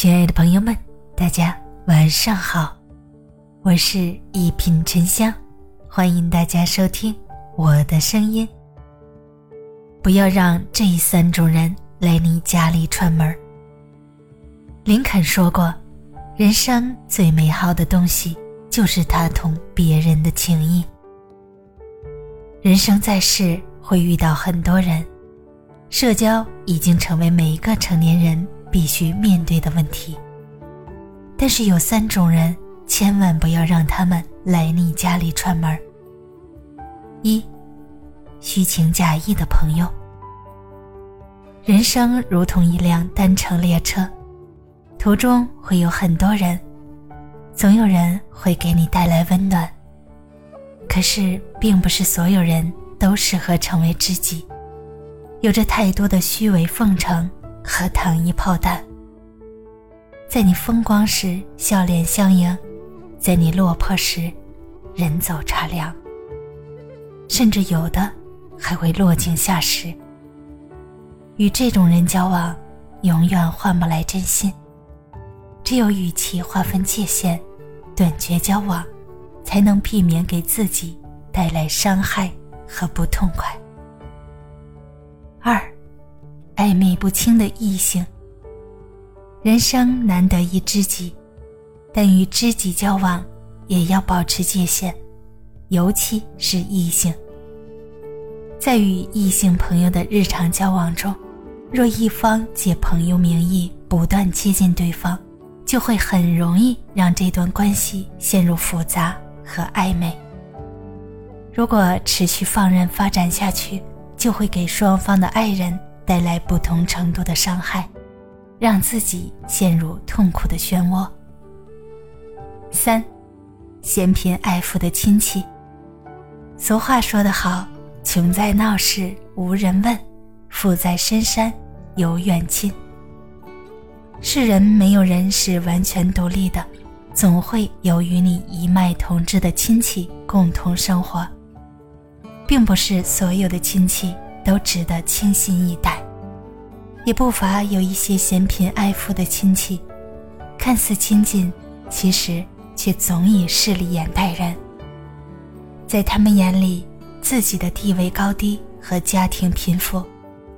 亲爱的朋友们，大家晚上好，我是一品沉香，欢迎大家收听我的声音。不要让这三种人来你家里串门。林肯说过，人生最美好的东西就是他同别人的情谊。人生在世会遇到很多人，社交已经成为每一个成年人。必须面对的问题。但是有三种人，千万不要让他们来你家里串门一，虚情假意的朋友。人生如同一辆单程列车，途中会有很多人，总有人会给你带来温暖。可是，并不是所有人都适合成为知己，有着太多的虚伪奉承。和糖衣炮弹，在你风光时笑脸相迎，在你落魄时人走茶凉，甚至有的还会落井下石。与这种人交往，永远换不来真心。只有与其划分界限，断绝交往，才能避免给自己带来伤害和不痛快。暧昧不清的异性。人生难得一知己，但与知己交往也要保持界限，尤其是异性。在与异性朋友的日常交往中，若一方借朋友名义不断接近对方，就会很容易让这段关系陷入复杂和暧昧。如果持续放任发展下去，就会给双方的爱人。带来不同程度的伤害，让自己陷入痛苦的漩涡。三，嫌贫爱富的亲戚。俗话说得好：“穷在闹市无人问，富在深山有远亲。”世人没有人是完全独立的，总会有与你一脉同志的亲戚共同生活，并不是所有的亲戚。都值得倾心以待，也不乏有一些嫌贫爱富的亲戚，看似亲近，其实却总以势利眼待人。在他们眼里，自己的地位高低和家庭贫富，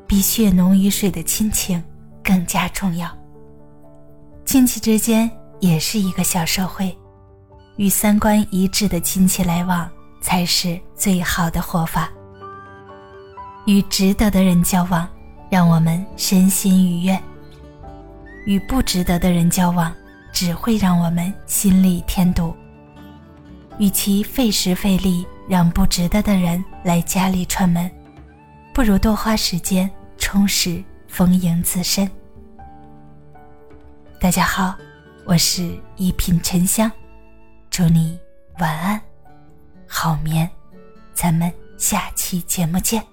比血浓于水的亲情更加重要。亲戚之间也是一个小社会，与三观一致的亲戚来往，才是最好的活法。与值得的人交往，让我们身心愉悦；与不值得的人交往，只会让我们心里添堵。与其费时费力让不值得的人来家里串门，不如多花时间充实丰盈自身。大家好，我是一品沉香，祝你晚安，好眠，咱们下期节目见。